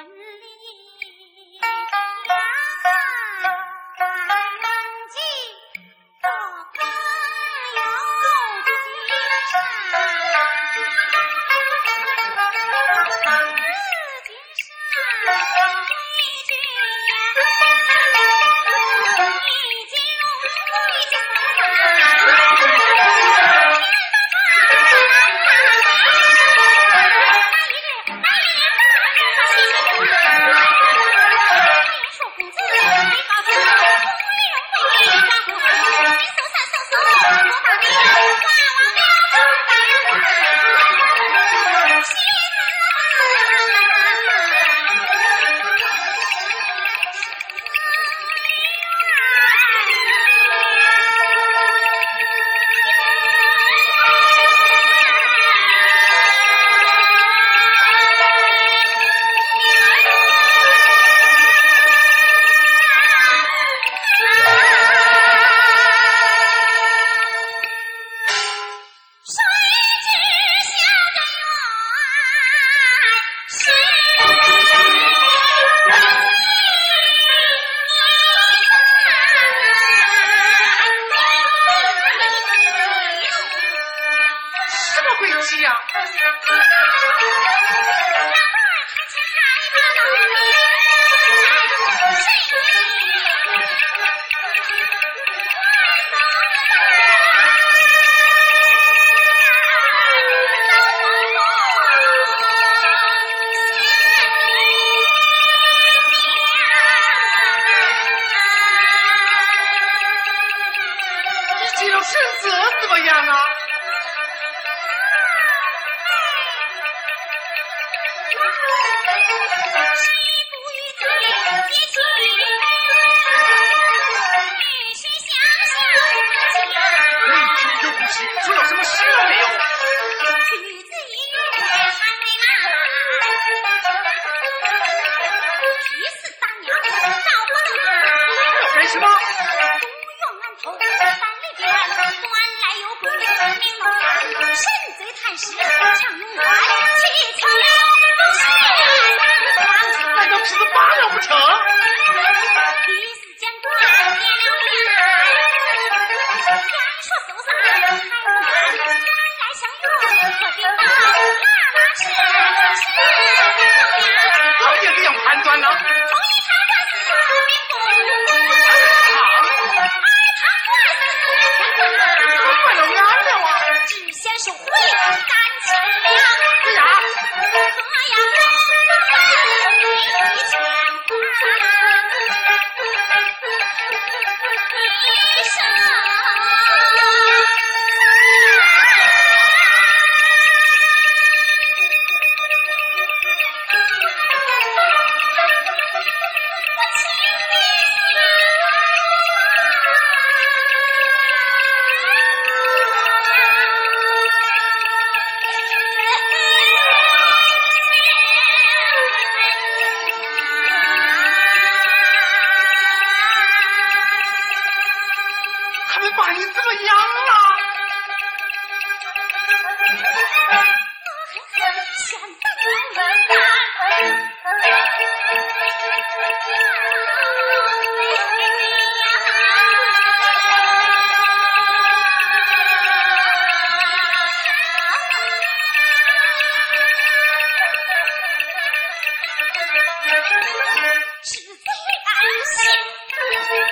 one 做呀！做。是最安心。